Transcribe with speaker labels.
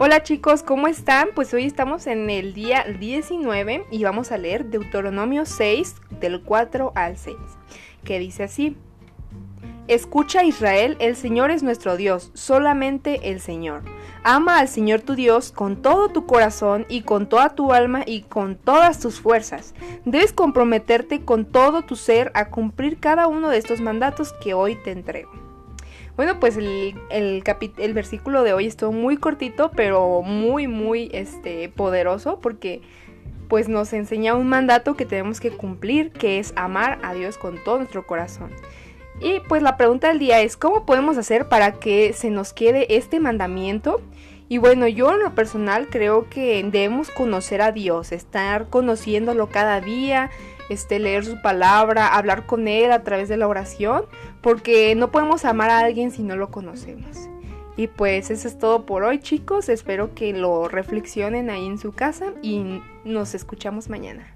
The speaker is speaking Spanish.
Speaker 1: Hola chicos, ¿cómo están? Pues hoy estamos en el día 19 y vamos a leer Deuteronomio 6 del 4 al 6, que dice así. Escucha Israel, el Señor es nuestro Dios, solamente el Señor. Ama al Señor tu Dios con todo tu corazón y con toda tu alma y con todas tus fuerzas. Debes comprometerte con todo tu ser a cumplir cada uno de estos mandatos que hoy te entrego. Bueno, pues el, el, versículo de hoy estuvo muy cortito, pero muy, muy este, poderoso porque pues nos enseña un mandato que tenemos que cumplir, que es amar a Dios con todo nuestro corazón. Y pues la pregunta del día es, ¿cómo podemos hacer para que se nos quede este mandamiento? Y bueno, yo en lo personal creo que debemos conocer a Dios, estar conociéndolo cada día, este, leer su palabra, hablar con Él a través de la oración, porque no podemos amar a alguien si no lo conocemos. Y pues eso es todo por hoy chicos, espero que lo reflexionen ahí en su casa y nos escuchamos mañana.